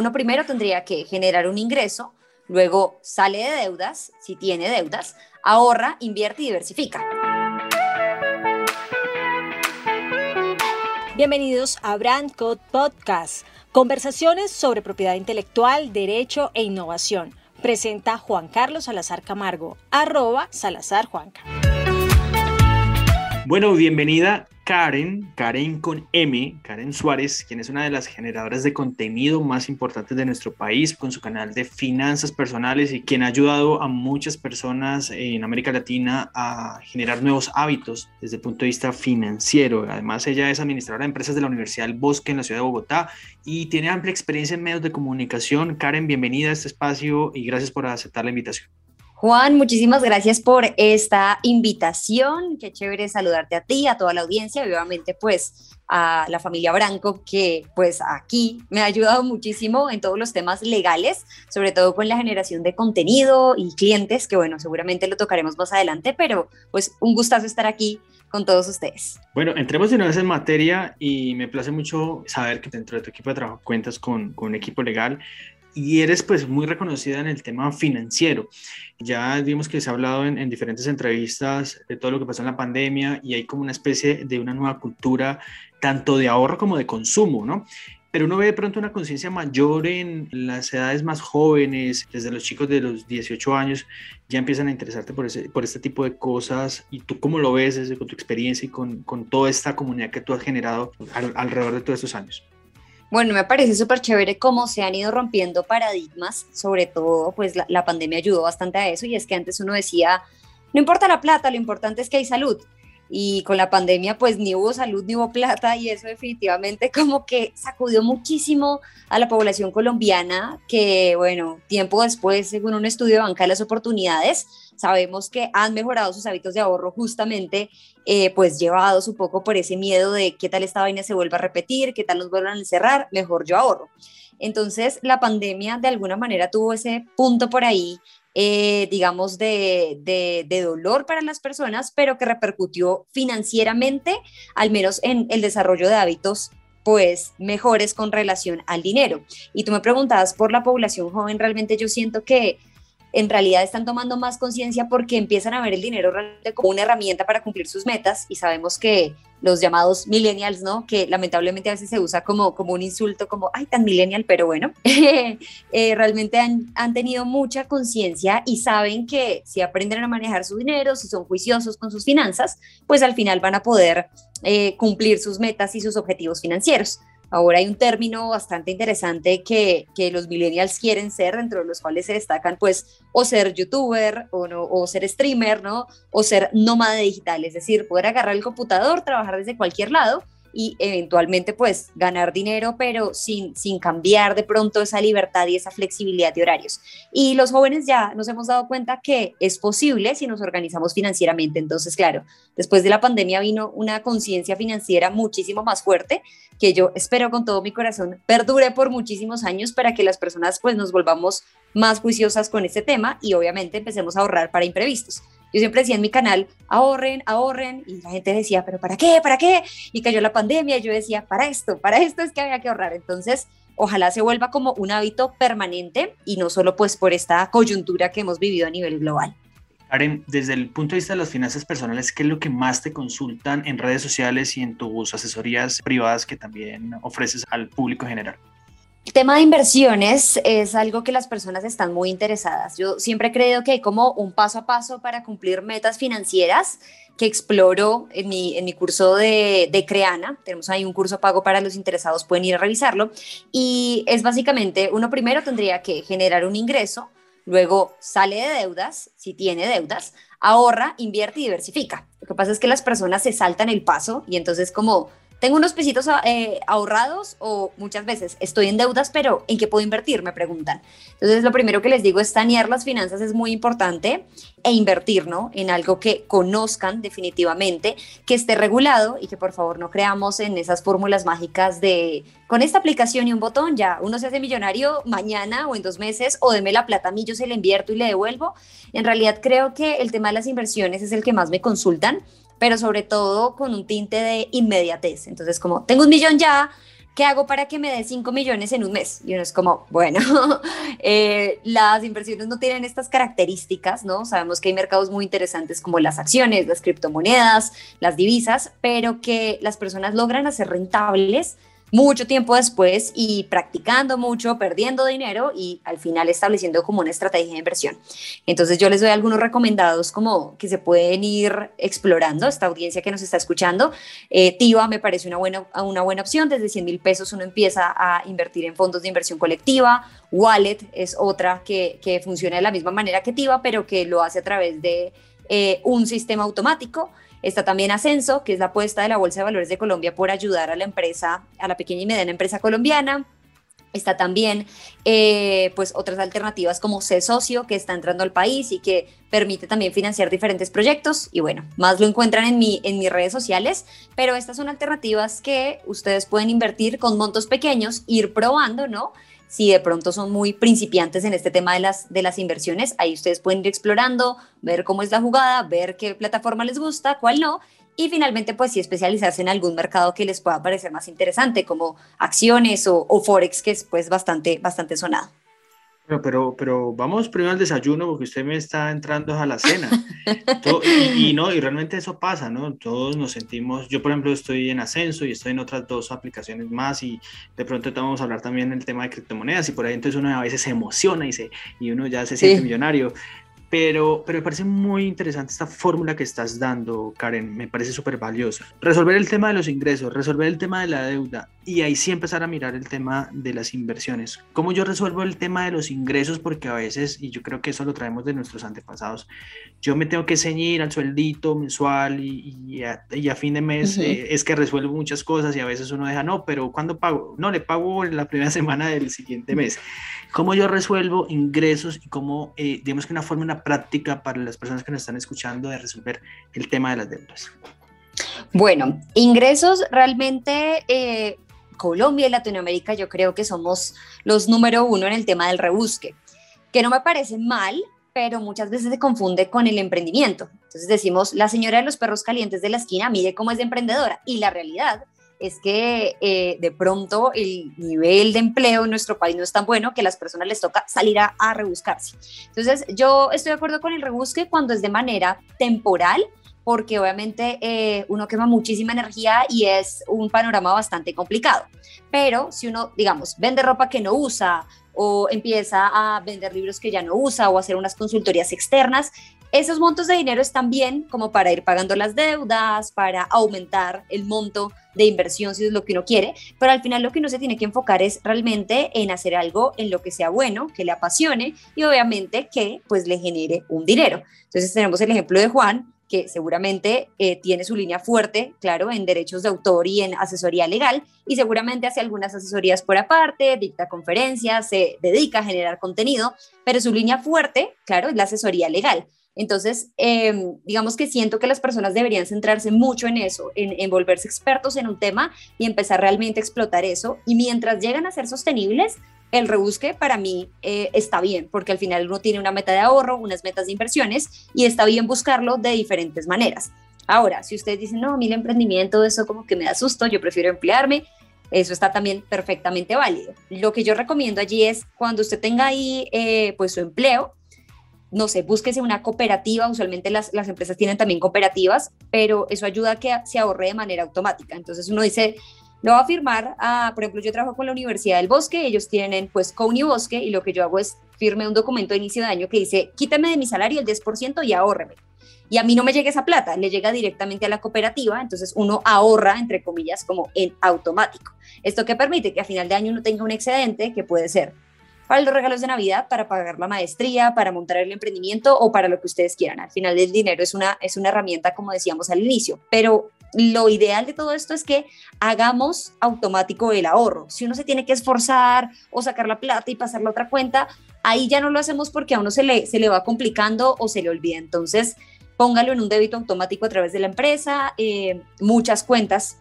uno primero tendría que generar un ingreso, luego sale de deudas, si tiene deudas, ahorra, invierte y diversifica. Bienvenidos a Brand Code Podcast, conversaciones sobre propiedad intelectual, derecho e innovación. Presenta Juan Carlos Salazar Camargo, arroba Salazar Juanca. Bueno, bienvenida Karen, Karen con M, Karen Suárez, quien es una de las generadoras de contenido más importantes de nuestro país con su canal de finanzas personales y quien ha ayudado a muchas personas en América Latina a generar nuevos hábitos desde el punto de vista financiero. Además, ella es administradora de empresas de la Universidad del Bosque en la ciudad de Bogotá y tiene amplia experiencia en medios de comunicación. Karen, bienvenida a este espacio y gracias por aceptar la invitación. Juan, muchísimas gracias por esta invitación. Qué chévere saludarte a ti, a toda la audiencia, y obviamente pues a la familia Branco, que pues aquí me ha ayudado muchísimo en todos los temas legales, sobre todo con la generación de contenido y clientes, que bueno, seguramente lo tocaremos más adelante, pero pues un gustazo estar aquí con todos ustedes. Bueno, entremos de una vez en materia y me place mucho saber que dentro de tu equipo de trabajo cuentas con, con un equipo legal y eres pues muy reconocida en el tema financiero. Ya vimos que se ha hablado en, diferentes entrevistas de todo lo que pasó en la pandemia y hay como una especie de una nueva cultura tanto de ahorro como de consumo, ¿no? Pero uno ve de pronto una conciencia mayor en las edades más jóvenes, desde los chicos de los 18 años, ya empiezan a interesarte por, ese, por este tipo de cosas. ¿Y tú cómo lo ves desde con tu experiencia y con, con toda esta comunidad que tú has generado alrededor de todos estos años? Bueno, me parece súper chévere cómo se han ido rompiendo paradigmas, sobre todo pues la, pandemia ayudó bastante a eso y es que antes uno decía, no importa la plata, lo importante es que hay salud. Y con la pandemia pues ni hubo salud ni hubo plata y eso definitivamente como que sacudió muchísimo a la población colombiana que bueno, tiempo después, según un estudio de Banca de las Oportunidades, sabemos que han mejorado sus hábitos de ahorro justamente, eh, pues llevados un poco por ese miedo de qué tal esta vaina se vuelva a repetir, qué tal nos vuelvan a encerrar, mejor yo ahorro. Entonces, la pandemia de alguna manera tuvo ese punto por ahí, eh, digamos, de, de, de, dolor para las personas, pero que repercutió financieramente, al menos en el desarrollo de hábitos pues mejores con relación al dinero. Y tú me preguntabas por la población joven, realmente yo siento que en realidad están tomando más conciencia porque empiezan a ver el dinero realmente como una herramienta para cumplir sus metas y sabemos que los llamados millennials, ¿no? Que lamentablemente a veces se usa como, como un insulto, como, ay, tan millennial, pero bueno, eh, realmente han, han, tenido mucha conciencia y saben que si aprenden a manejar su dinero, si son juiciosos con sus finanzas, pues al final van a poder eh, cumplir sus metas y sus objetivos financieros. Ahora hay un término bastante interesante que, que, los millennials quieren ser, dentro de los cuales se destacan, pues, o ser youtuber, o, no, o ser streamer, ¿no? O ser nómada digital, es decir, poder agarrar el computador, trabajar desde cualquier lado y eventualmente pues ganar dinero, pero sin, sin cambiar de pronto esa libertad y esa flexibilidad de horarios. Y los jóvenes ya nos hemos dado cuenta que es posible si nos organizamos financieramente. Entonces, claro, después de la pandemia vino una conciencia financiera muchísimo más fuerte que yo espero con todo mi corazón perdure por muchísimos años para que las personas pues nos volvamos más juiciosas con este tema y obviamente empecemos a ahorrar para imprevistos. Yo siempre decía en mi canal, ahorren, ahorren, y la gente decía, pero ¿para qué? ¿Para qué? Y cayó la pandemia y yo decía, para esto, para esto es que había que ahorrar. Entonces, ojalá se vuelva como un hábito permanente y no solo pues por esta coyuntura que hemos vivido a nivel global. Karen, desde el punto de vista de las finanzas personales, ¿qué es lo que más te consultan en redes sociales y en tus asesorías privadas que también ofreces al público general? Tema de inversiones es algo que las personas están muy interesadas. Yo siempre creo que hay como un paso a paso para cumplir metas financieras que exploro en mi, en mi curso de, de, Creana. Tenemos ahí un curso pago para los interesados, pueden ir a revisarlo. Y es básicamente, uno primero tendría que generar un ingreso, luego sale de deudas, si tiene deudas, ahorra, invierte y diversifica. Lo que pasa es que las personas se saltan el paso y entonces como tengo unos pesitos eh, ahorrados o muchas veces estoy en deudas, pero ¿en qué puedo invertir? Me preguntan. Entonces, lo primero que les digo es sanear las finanzas es muy importante e invertir, ¿no? En algo que conozcan definitivamente, que esté regulado y que por favor no creamos en esas fórmulas mágicas de con esta aplicación y un botón ya uno se hace millonario mañana o en dos meses o deme la plata a mí, yo se le invierto y le devuelvo. En realidad creo que el tema de las inversiones es el que más me consultan pero sobre todo con un tinte de inmediatez. Entonces, como tengo un millón ya, ¿qué hago para que me dé 5 millones en un mes? Y uno es como, bueno, eh, las inversiones no tienen estas características, ¿no? Sabemos que hay mercados muy interesantes como las acciones, las criptomonedas, las divisas, pero que las personas logran hacer rentables mucho tiempo después y practicando mucho, perdiendo dinero y al final estableciendo como una estrategia de inversión. Entonces yo les doy algunos recomendados como que se pueden ir explorando, esta audiencia que nos está escuchando. Eh, TIVA me parece una buena, una buena opción, desde 100 mil pesos uno empieza a invertir en fondos de inversión colectiva, Wallet es otra que, que funciona de la misma manera que TIVA, pero que lo hace a través de eh, un sistema automático. Está también Ascenso, que es la apuesta de la Bolsa de Valores de Colombia por ayudar a la empresa, a la pequeña y mediana empresa colombiana. Está también eh, pues otras alternativas como C Socio, que está entrando al país y que permite también financiar diferentes proyectos. Y bueno, más lo encuentran en, mi, en mis redes sociales, pero estas son alternativas que ustedes pueden invertir con montos pequeños, ir probando, ¿no? Si de pronto son muy principiantes en este tema de las, de las inversiones, ahí ustedes pueden ir explorando, ver cómo es la jugada, ver qué plataforma les gusta, cuál no, y finalmente pues sí especializarse en algún mercado que les pueda parecer más interesante, como acciones o, o Forex, que es pues bastante, bastante sonado. Pero, pero, vamos primero al desayuno porque usted me está entrando a la cena. y, no, y realmente eso pasa, ¿no? Todos nos sentimos, yo por ejemplo estoy en ascenso y estoy en otras dos aplicaciones más y de pronto vamos a hablar también del tema de criptomonedas y por ahí entonces uno a veces se emociona y, se, y uno ya se siente millonario. Pero, pero me parece muy interesante esta fórmula que estás dando, Karen, me parece súper valiosa. Resolver el tema de los ingresos, resolver el tema de la deuda y ahí sí empezar a mirar el tema de las inversiones. ¿Cómo yo resuelvo el tema de los ingresos? Porque a veces, y yo creo que eso lo traemos de nuestros antepasados, yo me tengo que ceñir al sueldito mensual y, y, a, fin de mes eh, es que resuelvo muchas cosas y a veces uno deja, no, pero ¿cuándo pago? No, le pago en la primera semana del siguiente mes. ¿Cómo yo resuelvo ingresos y cómo, eh, digamos que una forma, práctica para las personas que nos están escuchando de resolver el tema de las deudas? Bueno, ingresos realmente eh, Colombia y Latinoamérica yo creo que somos los número uno en el tema del rebusque, que no me parece mal, pero muchas veces se confunde con el emprendimiento. Entonces decimos, la señora de los perros calientes de la esquina mide cómo es de emprendedora y la realidad es que eh, de pronto el nivel de empleo en nuestro país no es tan bueno que a las personas les toca salir a, rebuscarse. Entonces, yo estoy de acuerdo con el rebusque cuando es de manera temporal, porque obviamente eh, uno quema muchísima energía y es un panorama bastante complicado. Pero si uno, digamos, vende ropa que no usa o empieza a vender libros que ya no usa o hacer unas consultorías externas, esos montos de dinero están bien como para ir pagando las deudas, para aumentar el monto de inversión si es lo que uno quiere, pero al final lo que uno se tiene que enfocar es realmente en hacer algo en lo que sea bueno, que le apasione y obviamente que pues le genere un dinero. Entonces tenemos el ejemplo de Juan, que seguramente eh, tiene su línea fuerte, claro, en derechos de autor y en asesoría legal, y seguramente hace algunas asesorías por aparte, dicta conferencias, se dedica a generar contenido, pero su línea fuerte, claro, es la asesoría legal. Entonces, em, digamos que siento que las personas deberían centrarse mucho en eso, en, volverse expertos en un tema y empezar realmente a explotar eso. Y mientras llegan a ser sostenibles, el rebusque para mí eh, está bien, porque al final uno tiene una meta de ahorro, unas metas de inversiones y está bien buscarlo de diferentes maneras. Ahora, si ustedes dicen, no, a mí emprendimiento, eso como que me da susto, yo prefiero emplearme, eso está también perfectamente válido. Lo que yo recomiendo allí es cuando usted tenga ahí eh, pues su empleo, no sé, búsquese una cooperativa, usualmente las, las, empresas tienen también cooperativas, pero eso ayuda a que se ahorre de manera automática. Entonces uno dice, lo va a firmar, por ejemplo, yo trabajo con la Universidad del Bosque, ellos tienen pues Couni Bosque y lo que yo hago es firme un documento de inicio de año que dice, quítame de mi salario el 10% y ahórreme. Y a mí no me llega esa plata, le llega directamente a la cooperativa, entonces uno ahorra, entre comillas, como en automático. Esto que permite que a final de año uno tenga un excedente que puede ser para los regalos de Navidad, para pagar la maestría, para montar el emprendimiento o para lo que ustedes quieran. Al final el dinero es una, es una herramienta, como decíamos al inicio, pero lo ideal de todo esto es que hagamos automático el ahorro. Si uno se tiene que esforzar o sacar la plata y pasarla a otra cuenta, ahí ya no lo hacemos porque a uno se le, se le va complicando o se le olvida. Entonces, póngalo en un débito automático a través de la empresa. Eh, muchas cuentas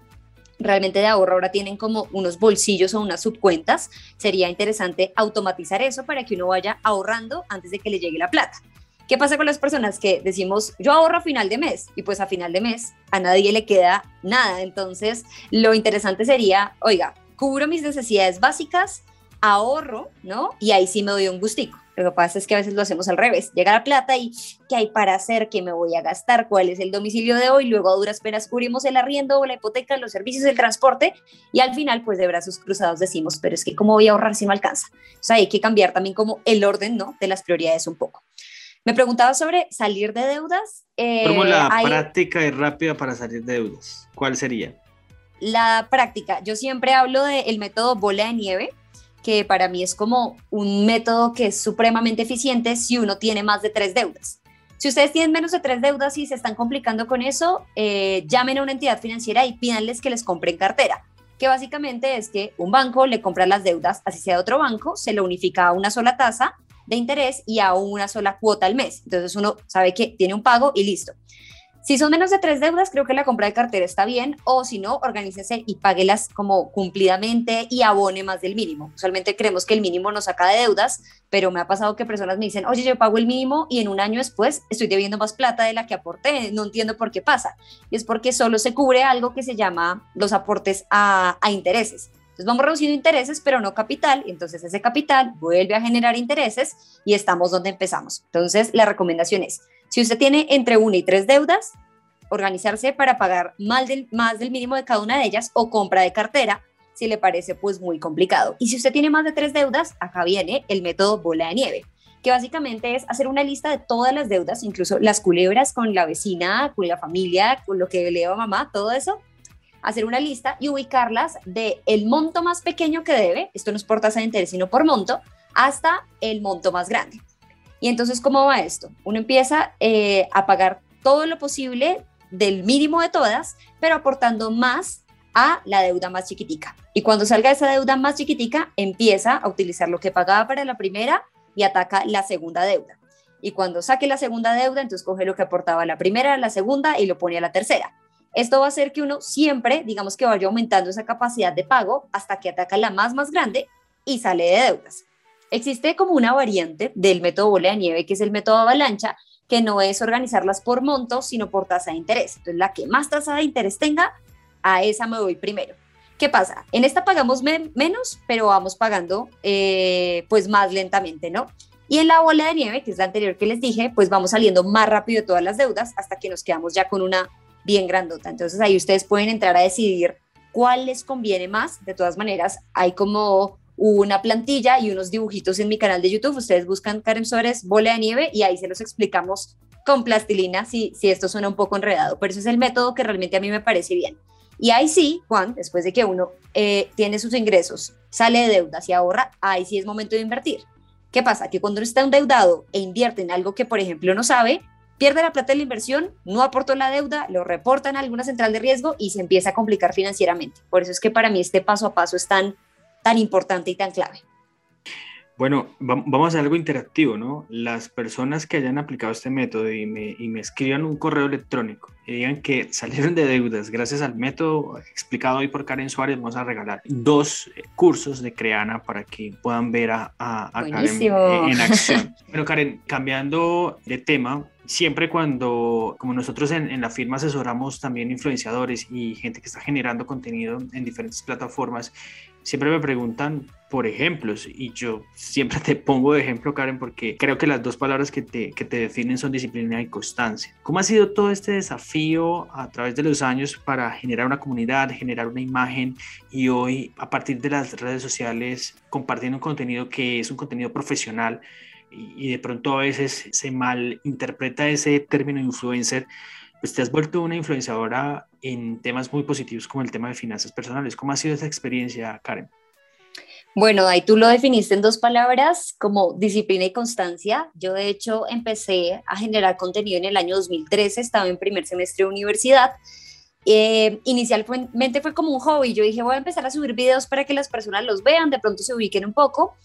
realmente de ahorro ahora tienen como unos bolsillos o unas subcuentas. Sería interesante automatizar eso para que uno vaya ahorrando antes de que le llegue la plata. ¿Qué pasa con las personas que decimos, yo ahorro a final de mes? Y pues a final de mes a nadie le queda nada. Entonces, lo interesante sería, oiga, cubro mis necesidades básicas, ahorro, ¿no? Y ahí sí me doy un gustico. Lo que pasa es que a veces lo hacemos al revés. Llega la plata y ¿qué hay para hacer? ¿Qué me voy a gastar? ¿Cuál es el domicilio de hoy? Luego a duras penas cubrimos el arriendo, la hipoteca, los servicios, el transporte y al final pues de brazos cruzados decimos, pero es que ¿cómo voy a ahorrar si no alcanza? O sea, hay que cambiar también como el orden, ¿no? De las prioridades un poco. Me preguntaba sobre salir de deudas. Eh, ¿Cómo la práctica y rápida para salir de deudas? ¿Cuál sería? La práctica. Yo siempre hablo del método bola de nieve que para mí es como un método que es supremamente eficiente si uno tiene más de tres deudas. Si ustedes tienen menos de tres deudas y se están complicando con eso, eh, llamen a una entidad financiera y pídanles que les compren cartera, que básicamente es que un banco le compra las deudas, así sea otro banco, se lo unifica a una sola tasa de interés y a una sola cuota al mes. Entonces uno sabe que tiene un pago y listo. Si son menos de tres deudas, creo que la compra de cartera está bien, o si no, organícese y páguelas como cumplidamente y abone más del mínimo. Usualmente creemos que el mínimo nos saca de deudas, pero me ha pasado que personas me dicen, oye, yo pago el mínimo y en un año después estoy debiendo más plata de la que aporté, no entiendo por qué pasa. Y es porque solo se cubre algo que se llama los aportes a, a intereses. Entonces vamos reduciendo intereses, pero no capital, entonces ese capital vuelve a generar intereses y estamos donde empezamos. Entonces la recomendación es, si usted tiene entre una y tres deudas, organizarse para pagar más del, mínimo de cada una de ellas o compra de cartera, si le parece pues muy complicado. Y si usted tiene más de tres deudas, acá viene el método bola de nieve, que básicamente es hacer una lista de todas las deudas, incluso las culebras con la vecina, con la familia, con lo que le a mamá, todo eso, hacer una lista y ubicarlas de el monto más pequeño que debe, esto no es por tasa de interés, sino por monto, hasta el monto más grande. Y entonces, ¿cómo va esto? Uno empieza eh, a pagar todo lo posible del mínimo de todas, pero aportando más a la deuda más chiquitica. Y cuando salga esa deuda más chiquitica, empieza a utilizar lo que pagaba para la primera y ataca la segunda deuda. Y cuando saque la segunda deuda, entonces coge lo que aportaba la primera, la segunda y lo pone a la tercera. Esto va a hacer que uno siempre, digamos que vaya aumentando esa capacidad de pago hasta que ataca la más más grande y sale de deudas. Existe como una variante del método bola de nieve, que es el método avalancha, que no es organizarlas por monto, sino por tasa de interés. Entonces, la que más tasa de interés tenga, a esa me voy primero. ¿Qué pasa? En esta pagamos menos, pero vamos pagando eh, pues más lentamente, ¿no? Y en la bola de nieve, que es la anterior que les dije, pues vamos saliendo más rápido de todas las deudas hasta que nos quedamos ya con una bien grandota. Entonces ahí ustedes pueden entrar a decidir cuál les conviene más. De todas maneras, hay como una plantilla y unos dibujitos en mi canal de YouTube. Ustedes buscan Karen Suárez, bola de nieve y ahí se los explicamos con plastilina si, si esto suena un poco enredado. Pero ese es el método que realmente a mí me parece bien. Y ahí sí, Juan, después de que uno eh, tiene sus ingresos, sale de deudas y ahorra, ahí sí es momento de invertir. ¿Qué pasa? Que cuando uno está endeudado e invierte en algo que, por ejemplo, no sabe, pierde la plata de la inversión, no aportó la deuda, lo reportan a alguna central de riesgo y se empieza a complicar financieramente. Por eso es que para mí este paso a paso es tan tan importante y tan clave. Bueno, vamos a algo interactivo, ¿no? Las personas que hayan aplicado este método y me, y me escriban un correo electrónico y digan que salieron de deudas gracias al método explicado hoy por Karen Suárez, vamos a regalar dos eh, cursos de Creana para que puedan ver a, a, Karen en acción. Bueno, Karen, cambiando de tema, siempre cuando, como nosotros en, en, la firma asesoramos también influenciadores y gente que está generando contenido en diferentes plataformas, siempre me preguntan por ejemplos y yo siempre te pongo de ejemplo, Karen, porque creo que las dos palabras que te, que te definen son disciplina y constancia. ¿Cómo ha sido todo este desafío a través de los años para generar una comunidad, generar una imagen y hoy a partir de las redes sociales compartiendo un contenido que es un contenido profesional y, de pronto a veces se mal interpreta ese término influencer? Pues te has vuelto una influenciadora en temas muy positivos como el tema de finanzas personales. ¿Cómo ha sido esa experiencia, Karen? Bueno, ahí tú lo definiste en dos palabras como disciplina y constancia. Yo de hecho empecé a generar contenido en el año 2013, estaba en primer semestre de universidad. Eh, inicialmente fue como un hobby, yo dije voy a empezar a subir videos para que las personas los vean, de pronto se ubiquen un poco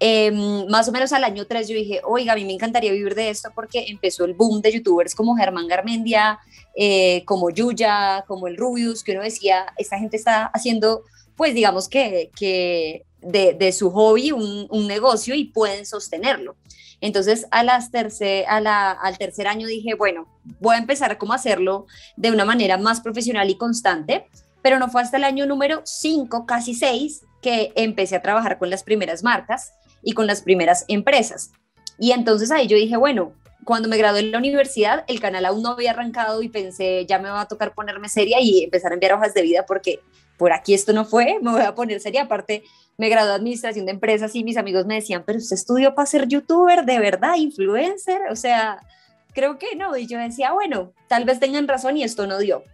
Em, más o menos al año 3 yo dije, oiga, a mí me encantaría vivir de esto porque empezó el boom de youtubers como Germán Garmendia, eh, como Yuya, como el Rubius, que uno decía, esta gente está haciendo, pues digamos que, que de, de su hobby un, un, negocio y pueden sostenerlo. Entonces a las tercer, a la, al tercer año dije, bueno, voy a empezar a cómo hacerlo de una manera más profesional y constante pero no fue hasta el año número 5, casi 6, que empecé a trabajar con las primeras marcas y con las primeras empresas. Y entonces ahí yo dije, bueno, cuando me gradué en la universidad, el canal aún no había arrancado y pensé, ya me va a tocar ponerme seria y empezar a enviar hojas de vida porque por aquí esto no fue, me voy a poner seria. Aparte, me gradué administración de empresas y mis amigos me decían, pero usted estudió para ser youtuber, de verdad, influencer, o sea, creo que no. Y yo decía, bueno, tal vez tengan razón y esto no dio.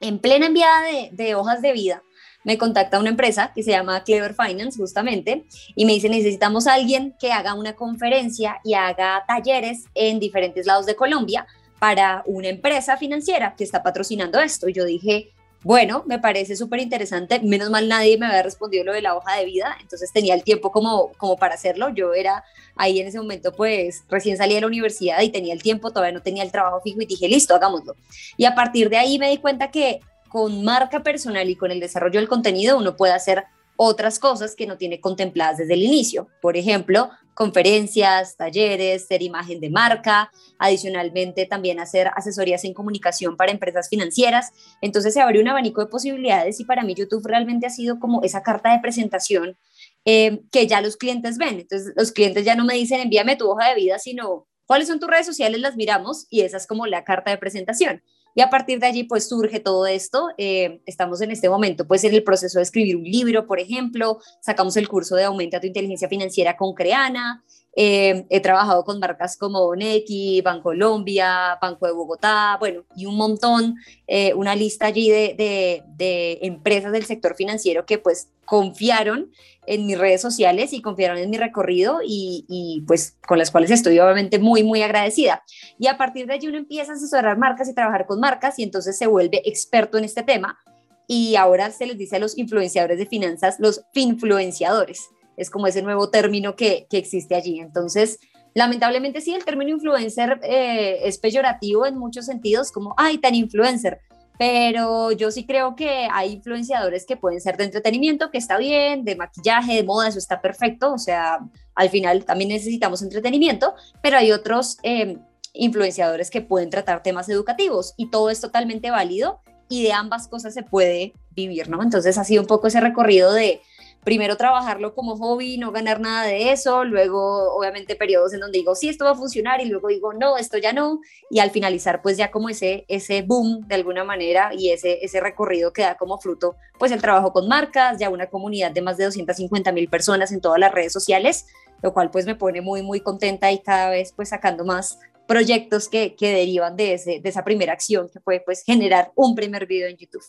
En plena enviada de hojas de vida, me contacta una empresa que se llama Clever Finance justamente y me dice necesitamos alguien que haga una conferencia y haga talleres en diferentes lados de Colombia para una empresa financiera que está patrocinando esto. Y yo dije, bueno, me parece súper interesante. Menos mal nadie me había respondido lo de la hoja de vida, entonces tenía el tiempo como, como para hacerlo. Yo era ahí en ese momento, pues recién salí de la universidad y tenía el tiempo, todavía no tenía el trabajo fijo y dije, listo, hagámoslo. Y a partir de ahí me di cuenta que con marca personal y con el desarrollo del contenido uno puede hacer otras cosas que no tiene contempladas desde el inicio. Por ejemplo, conferencias, talleres, ser imagen de marca, adicionalmente también hacer asesorías en comunicación para empresas financieras. Entonces se abrió un abanico de posibilidades y para mí YouTube realmente ha sido como esa carta de presentación eh, que ya los clientes ven. Entonces los clientes ya no me dicen envíame tu hoja de vida, sino cuáles son tus redes sociales, las miramos y esa es como la carta de presentación. Y a partir de allí, pues surge todo esto. Eh, estamos en este momento, pues en el proceso de escribir un libro, por ejemplo, sacamos el curso de Aumenta tu inteligencia financiera con Creana. Eh, he trabajado con marcas como Nequi, Bancolombia, Banco de Bogotá, bueno, y un montón, eh, una lista allí de, de, de empresas del sector financiero que pues confiaron en mis redes sociales y confiaron en mi recorrido y, pues con las cuales estoy obviamente muy, muy agradecida. Y a partir de allí uno empieza a asesorar marcas y trabajar con marcas y entonces se vuelve experto en este tema y ahora se les dice a los influenciadores de finanzas los finfluenciadores. Es como ese nuevo término que, que existe allí. Entonces, lamentablemente sí, el término influencer eh, es peyorativo en muchos sentidos, como, ay, tan influencer pero yo sí creo que hay influenciadores que pueden ser de entretenimiento, que está bien, de maquillaje, de moda, eso está perfecto, o sea, al final también necesitamos entretenimiento, pero hay otros eh, influenciadores que pueden tratar temas educativos y todo es totalmente válido y de ambas cosas se puede vivir, ¿no? Entonces ha sido un poco ese recorrido de primero trabajarlo como hobby, no ganar nada de eso, luego obviamente periodos en donde digo, sí, esto va a funcionar y luego digo, no, esto ya no, y al finalizar pues ya como ese, ese boom de alguna manera y ese, ese recorrido que da como fruto pues el trabajo con marcas, ya una comunidad de más de 250 mil personas en todas las redes sociales, lo cual pues me pone muy, muy contenta y cada vez pues sacando más proyectos que, que derivan de, ese, de esa primera acción que fue pues generar un primer video en YouTube.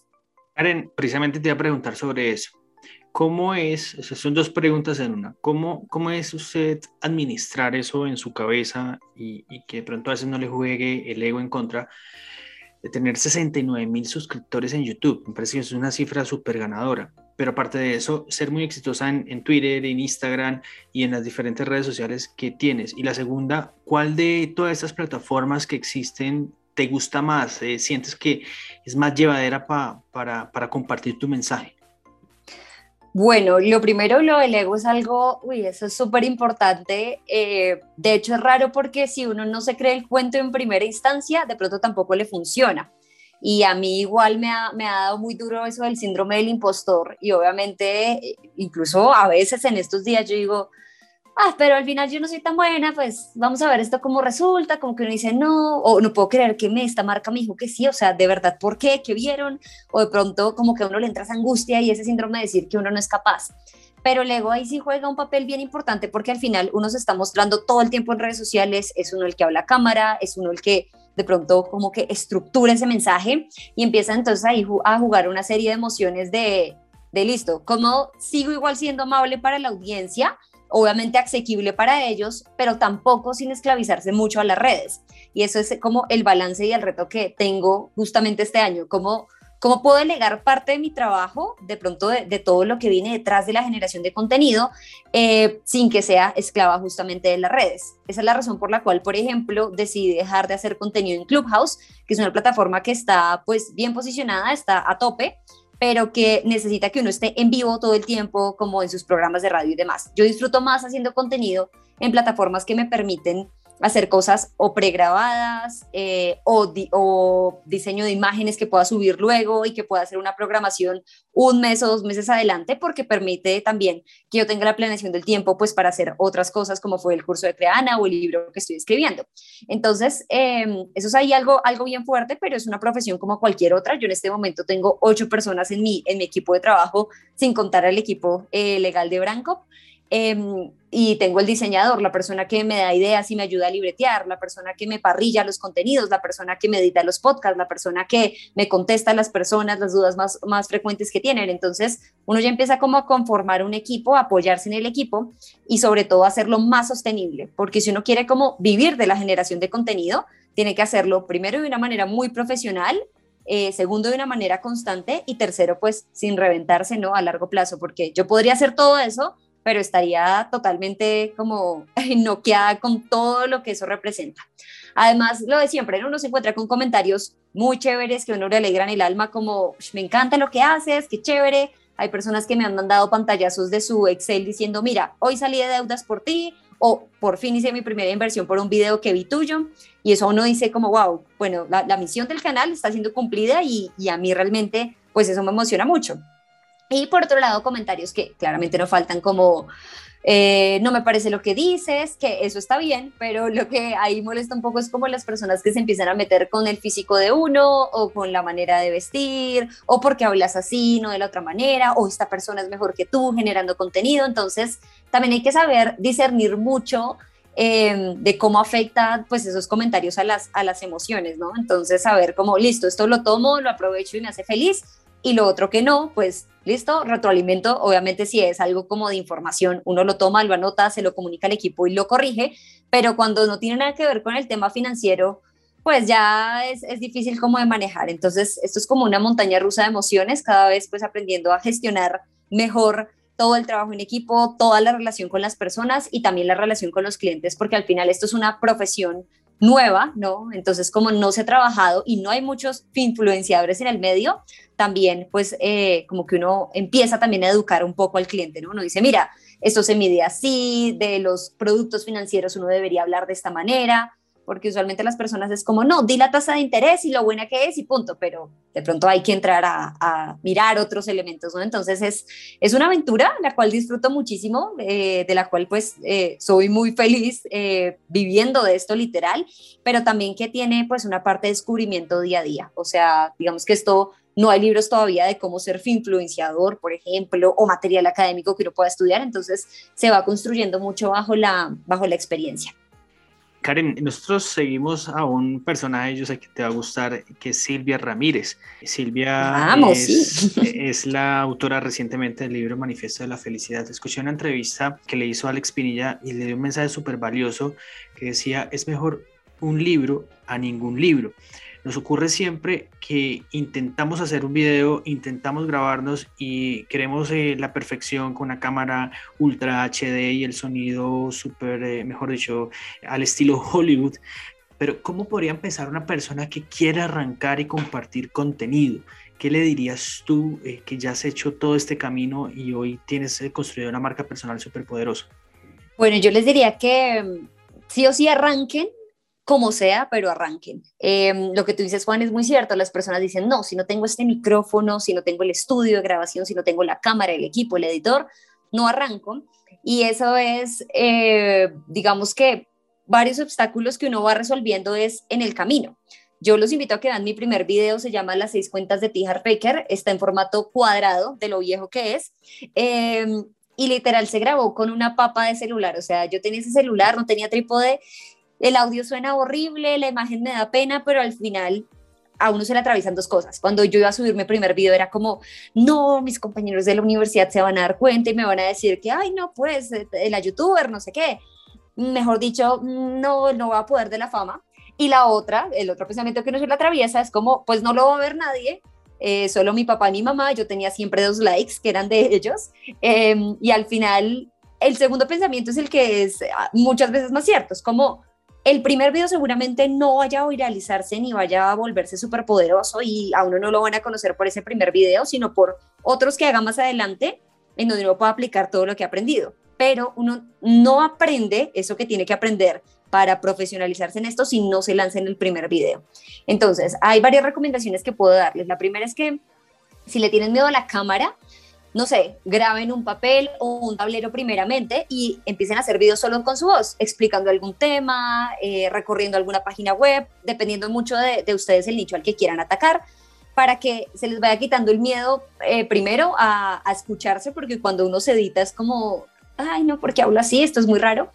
Karen, precisamente te iba a preguntar sobre eso. ¿Cómo es, esas son dos preguntas en una, ¿cómo, cómo es usted administrar eso en su cabeza y, que de pronto a veces no le juegue el ego en contra de tener 69 mil suscriptores en YouTube? Me parece que es una cifra súper ganadora, pero aparte de eso, ser muy exitosa en, Twitter, en Instagram y en las diferentes redes sociales que tienes. Y la segunda, ¿cuál de todas estas plataformas que existen te gusta más? Eh, ¿Sientes que es más llevadera para, para compartir tu mensaje? Bueno, lo primero, lo del ego es algo, uy, eso es súper importante. Eh, de hecho, es raro porque si uno no se cree el cuento en primera instancia, de pronto tampoco le funciona. Y a mí igual me ha, me ha dado muy duro eso del síndrome del impostor. Y obviamente, incluso a veces en estos días yo digo, ah, pero al final yo no soy tan buena, pues vamos a ver esto cómo resulta, como que uno dice no, o no puedo creer que me, esta marca me dijo que sí, o sea, de verdad, ¿por qué? ¿Qué vieron? O de pronto como que a uno le entra esa angustia y ese síndrome de decir que uno no es capaz. Pero el ego ahí sí juega un papel bien importante porque al final uno se está mostrando todo el tiempo en redes sociales, es uno el que habla a cámara, es uno el que de pronto como que estructura ese mensaje y empieza entonces ahí a jugar una serie de emociones de, de listo, como sigo igual siendo amable para la audiencia, obviamente asequible para ellos, pero tampoco sin esclavizarse mucho a las redes. Y eso es como el balance y el reto que tengo justamente este año, como cómo puedo delegar parte de mi trabajo, de pronto de, todo lo que viene detrás de la generación de contenido, eh, sin que sea esclava justamente de las redes. Esa es la razón por la cual, por ejemplo, decidí dejar de hacer contenido en Clubhouse, que es una plataforma que está pues bien posicionada, está a tope, pero que necesita que uno esté en vivo todo el tiempo, como en sus programas de radio y demás. Yo disfruto más haciendo contenido en plataformas que me permiten hacer cosas o pregrabadas eh, o, diseño de imágenes que pueda subir luego y que pueda hacer una programación un mes o dos meses adelante porque permite también que yo tenga la planeación del tiempo pues para hacer otras cosas como fue el curso de Creana o el libro que estoy escribiendo. Entonces, em, eso es ahí algo, algo bien fuerte, pero es una profesión como cualquier otra. Yo en este momento tengo ocho personas en mi, en mi equipo de trabajo, sin contar al equipo eh, legal de Branco. Em, y tengo el diseñador, la persona que me da ideas y me ayuda a libretear, la persona que me parrilla los contenidos, la persona que me edita los podcasts, la persona que me contesta a las personas las dudas más, más frecuentes que tienen. Entonces, uno ya empieza como a conformar un equipo, a apoyarse en el equipo y sobre todo hacerlo más sostenible, porque si uno quiere como vivir de la generación de contenido, tiene que hacerlo primero de una manera muy profesional, eh, segundo de una manera constante y tercero pues sin reventarse, ¿no? A largo plazo, porque yo podría hacer todo eso pero estaría totalmente como noqueada con todo lo que eso representa. Además, lo de siempre, uno se encuentra con comentarios muy chéveres que uno le alegran el alma, como me encanta lo que haces, qué chévere. Hay personas que me han mandado pantallazos de su Excel diciendo, mira, hoy salí de deudas por ti, o por fin hice mi primera inversión por un video que vi tuyo. Y eso uno dice como, wow, bueno, la, misión del canal está siendo cumplida y, y a mí realmente, pues eso me emociona mucho. Y por otro lado, comentarios que claramente no faltan como, eh, no me parece lo que dices, que eso está bien, pero lo que ahí molesta un poco es como las personas que se empiezan a meter con el físico de uno o con la manera de vestir o porque hablas así, no de la otra manera, o esta persona es mejor que tú generando contenido. Entonces, también hay que saber discernir mucho eh, de cómo afecta pues esos comentarios a las, a las emociones, ¿no? Entonces, saber cómo, listo, esto lo tomo, lo aprovecho y me hace feliz, y lo otro que no, pues listo, retroalimento, obviamente si es algo como de información, uno lo toma, lo anota, se lo comunica al equipo y lo corrige, pero cuando no tiene nada que ver con el tema financiero, pues ya es, es, difícil como de manejar. Entonces, esto es como una montaña rusa de emociones, cada vez pues aprendiendo a gestionar mejor todo el trabajo en equipo, toda la relación con las personas y también la relación con los clientes, porque al final esto es una profesión nueva, ¿no? Entonces, como no se ha trabajado y no hay muchos influenciadores en el medio, también pues eh, como que uno empieza también a educar un poco al cliente, ¿no? Uno dice, mira, esto se mide así, de los productos financieros uno debería hablar de esta manera, porque usualmente las personas es como, no, di la tasa de interés y lo buena que es y punto, pero de pronto hay que entrar a, mirar otros elementos, ¿no? Entonces es, es una aventura la cual disfruto muchísimo, eh, de la cual pues eh, soy muy feliz eh, viviendo de esto literal, pero también que tiene pues una parte de descubrimiento día a día, o sea, digamos que esto no hay libros todavía de cómo ser influenciador, por ejemplo, o material académico que uno pueda estudiar, entonces se va construyendo mucho bajo la, bajo la experiencia. Karen, nosotros seguimos a un personaje, yo sé que te va a gustar, que es Silvia Ramírez. Silvia es, la autora recientemente del libro Manifiesto de la Felicidad. Escuché una entrevista que le hizo Alex Pinilla y le dio un mensaje súper valioso que decía, es mejor un libro a ningún libro. Nos ocurre siempre que intentamos hacer un video, intentamos grabarnos y queremos eh, la perfección con una cámara ultra HD y el sonido súper, eh, mejor dicho, al estilo Hollywood. Pero ¿cómo podría empezar una persona que quiere arrancar y compartir contenido? ¿Qué le dirías tú eh, que ya has hecho todo este camino y hoy tienes construido una marca personal súper poderosa? Bueno, yo les diría que mm, sí o sí arranquen como sea, pero arranquen. Em, lo que tú dices, Juan, es muy cierto. Las personas dicen, no, si no tengo este micrófono, si no tengo el estudio de grabación, si no tengo la cámara, el equipo, el editor, no arranco. Y eso es, eh, digamos que varios obstáculos que uno va resolviendo es en el camino. Yo los invito a que vean mi primer video, se llama Las seis cuentas de Tijar Faker, está en formato cuadrado de lo viejo que es. Em, y literal se grabó con una papa de celular, o sea, yo tenía ese celular, no tenía trípode el audio suena horrible, la imagen me da pena, pero al final a uno se le atraviesan dos cosas. Cuando yo iba a subir mi primer video era como, no, mis compañeros de la universidad se van a dar cuenta y me van a decir que, ay, no, pues, eh, la youtuber, no sé qué. Mejor dicho, no, no va a poder de la fama. Y la otra, el otro pensamiento que no se le atraviesa es como, pues no lo va a ver nadie, eh, solo mi papá y mi mamá, yo tenía siempre dos likes que eran de ellos. Em, y al final, el segundo pensamiento es el que es ah, muchas veces más cierto, es como, el primer video seguramente no vaya a viralizarse ni vaya a volverse súper poderoso y a uno no lo van a conocer por ese primer video, sino por otros que haga más adelante en donde uno pueda aplicar todo lo que ha aprendido. Pero uno no aprende eso que tiene que aprender para profesionalizarse en esto si no se lanza en el primer video. Entonces, hay varias recomendaciones que puedo darles. La primera es que si le tienen miedo a la cámara, no sé, graben un papel o un tablero primeramente y empiecen a hacer videos solo con su voz, explicando algún tema, eh, recorriendo alguna página web, dependiendo mucho de, ustedes el nicho al que quieran atacar, para que se les vaya quitando el miedo eh, primero a, escucharse, porque cuando uno se edita es como, ay, no, porque hablo así, esto es muy raro.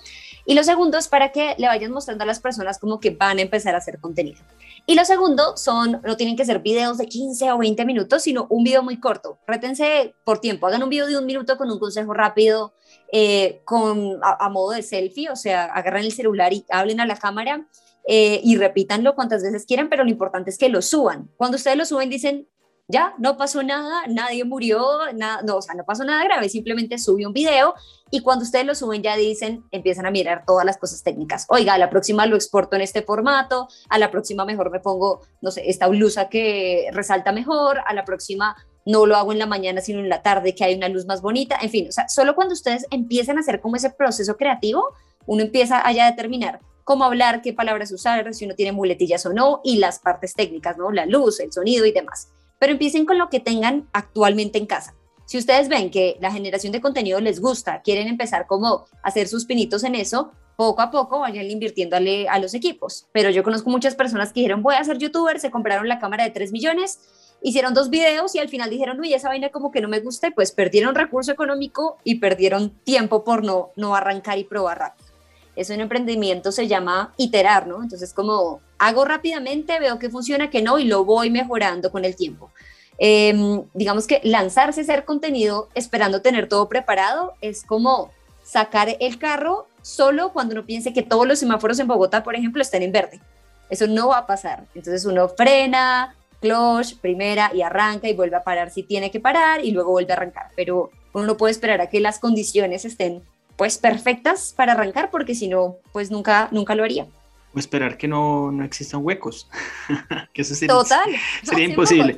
Y lo segundo es para que le vayan mostrando a las personas como que van a empezar a hacer contenido. Y lo segundo son, no tienen que ser videos de 15 o 20 minutos, sino un video muy corto. Rétense por tiempo, hagan un video de un minuto con un consejo rápido, eh, con, a, modo de selfie, o sea, agarran el celular y hablen a la cámara eh, y repítanlo cuantas veces quieran, pero lo importante es que lo suban. Cuando ustedes lo suben dicen, ya, no pasó nada, nadie murió, nada, no, o sea, no pasó nada grave, simplemente subí un video y cuando ustedes lo suben ya dicen, empiezan a mirar todas las cosas técnicas. Oiga, a la próxima lo exporto en este formato, a la próxima mejor me pongo, no sé, esta blusa que resalta mejor, a la próxima no lo hago en la mañana, sino en la tarde, que hay una luz más bonita, en fin, o sea, solo cuando ustedes empiezan a hacer como ese proceso creativo, uno empieza allá a determinar cómo hablar, qué palabras usar, si uno tiene muletillas o no, y las partes técnicas, ¿no? La luz, el sonido y demás pero empiecen con lo que tengan actualmente en casa. Si ustedes ven que la generación de contenido les gusta, quieren empezar como a hacer sus pinitos en eso, poco a poco vayan invirtiéndole a los equipos. Pero yo conozco muchas personas que dijeron, voy a ser youtuber, se compraron la cámara de 3 millones, hicieron dos videos y al final dijeron, uy, esa vaina como que no me gusta, pues perdieron recurso económico y perdieron tiempo por no, no arrancar y probar rápido. Eso en emprendimiento se llama iterar, ¿no? Entonces, como hago rápidamente, veo que funciona, que no, y lo voy mejorando con el tiempo. Em, digamos que lanzarse a hacer contenido esperando tener todo preparado es como sacar el carro solo cuando uno piense que todos los semáforos en Bogotá, por ejemplo, están en verde. Eso no va a pasar. Entonces uno frena, clutch, primera y arranca y vuelve a parar si tiene que parar y luego vuelve a arrancar. Pero uno no puede esperar a que las condiciones estén pues perfectas para arrancar porque si no, pues nunca, nunca lo haría. O esperar que no, no existan huecos. que eso sería, Total. Sería imposible.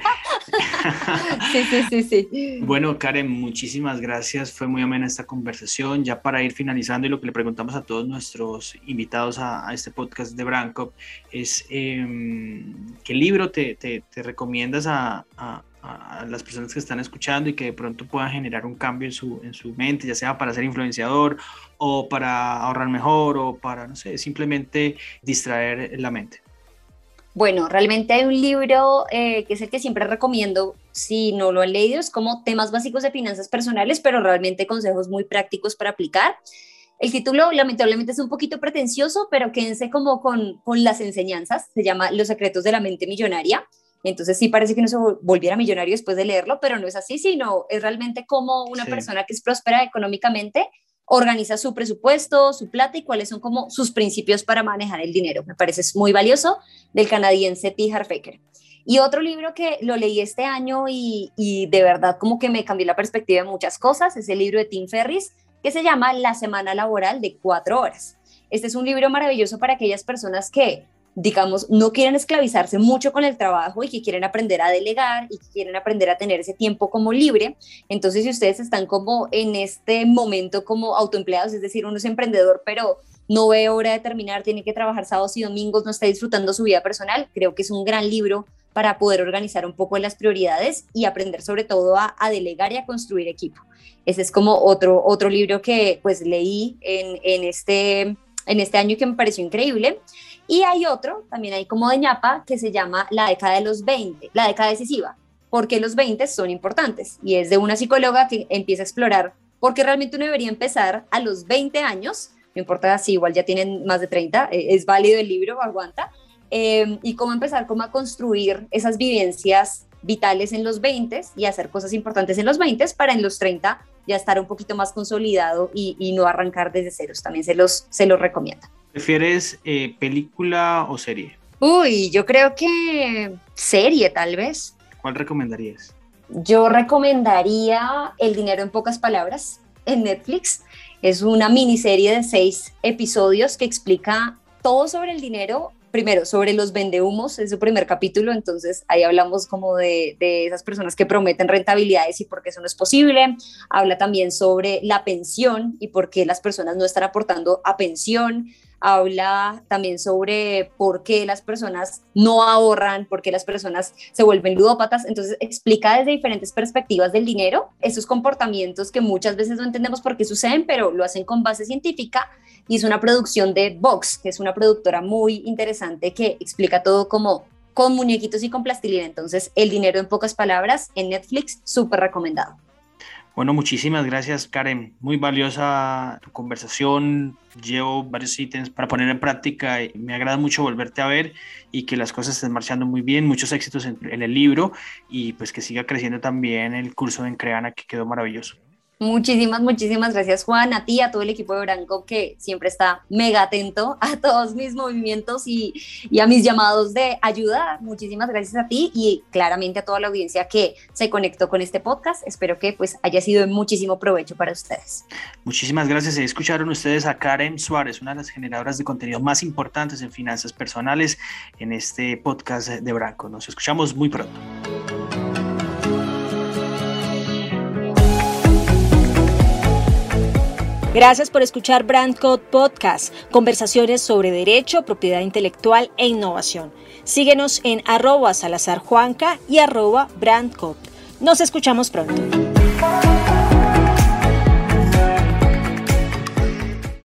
sí, sí, sí, sí. Bueno, Karen, muchísimas gracias. Fue muy amena esta conversación. Ya para ir finalizando y lo que le preguntamos a todos nuestros invitados a, este podcast de Branco es em, qué libro te, te, recomiendas a, a, las personas que están escuchando y que de pronto puedan generar un cambio en su, en su mente, ya sea para ser influenciador o para ahorrar mejor o para, no sé, simplemente distraer la mente? Bueno, realmente hay un libro eh, que es el que siempre recomiendo, si no lo han leído, es como temas básicos de finanzas personales, pero realmente consejos muy prácticos para aplicar. El título lamentablemente es un poquito pretencioso, pero quédense como con, con las enseñanzas, se llama Los secretos de la mente millonaria entonces sí parece que no se volviera millonario después de leerlo, pero no es así, sino es realmente como una persona que es próspera económicamente organiza su presupuesto, su plata y cuáles son como sus principios para manejar el dinero. Me parece muy valioso del canadiense T. Harfaker. Y otro libro que lo leí este año y, y de verdad como que me cambió la perspectiva de muchas cosas es el libro de Tim Ferris que se llama La semana laboral de cuatro horas. Este es un libro maravilloso para aquellas personas que digamos, no quieren esclavizarse mucho con el trabajo y que quieren aprender a delegar y que quieren aprender a tener ese tiempo como libre. Entonces, si ustedes están como en este momento como autoempleados, es decir, uno es emprendedor, pero no ve hora de terminar, tiene que trabajar sábados y domingos, no está disfrutando su vida personal, creo que es un gran libro para poder organizar un poco las prioridades y aprender sobre todo a, delegar y a construir equipo. Ese es como otro, otro libro que pues leí en, en, este, en este año que me pareció increíble. Y hay otro, también hay como de ñapa, que se llama la década de los 20, la década decisiva, porque los 20 son importantes. Y es de una psicóloga que empieza a explorar por qué realmente uno debería empezar a los 20 años, no importa si igual ya tienen más de 30, eh, es válido el libro, aguanta, eh, y cómo empezar como a construir esas vivencias vitales en los 20 y hacer cosas importantes en los 20 para en los 30 ya estar un poquito más consolidado y, y no arrancar desde ceros. También se los, se los recomiendo. ¿Prefieres eh, película o serie? Uy, yo creo que serie tal vez. ¿Cuál recomendarías? Yo recomendaría El dinero en pocas palabras en Netflix. Es una miniserie de seis episodios que explica todo sobre el dinero primero, sobre los vendehumos, es su primer capítulo, entonces ahí hablamos como de, de, esas personas que prometen rentabilidades y por qué eso no es posible. Habla también sobre la pensión y por qué las personas no están aportando a pensión. Habla también sobre por qué las personas no ahorran, por qué las personas se vuelven ludópatas, entonces explica desde diferentes perspectivas del dinero esos comportamientos que muchas veces no entendemos por qué suceden, pero lo hacen con base científica y es una producción de Vox, que es una productora muy interesante que explica todo como con muñequitos y con plastilina. Entonces, el dinero en pocas palabras en Netflix, súper recomendado. Bueno, muchísimas gracias, Karen. Muy valiosa tu conversación. Llevo varios ítems para poner en práctica y me agrada mucho volverte a ver y que las cosas estén marchando muy bien. Muchos éxitos en, en el libro y pues que siga creciendo también el curso en Creana que quedó maravilloso. Muchísimas, muchísimas gracias Juan, a ti, a todo el equipo de Branco que siempre está mega atento a todos mis movimientos y, a mis llamados de ayuda. Muchísimas gracias a ti y claramente a toda la audiencia que se conectó con este podcast. Espero que pues haya sido de muchísimo provecho para ustedes. Muchísimas gracias. Escucharon ustedes a Karen Suárez, una de las generadoras de contenido más importantes en finanzas personales en este podcast de Branco. Nos escuchamos muy pronto. Gracias por escuchar Brandcode Podcast, conversaciones sobre derecho, propiedad intelectual e innovación. Síguenos en arroba salazarjuanca y arroba brandcode. Nos escuchamos pronto.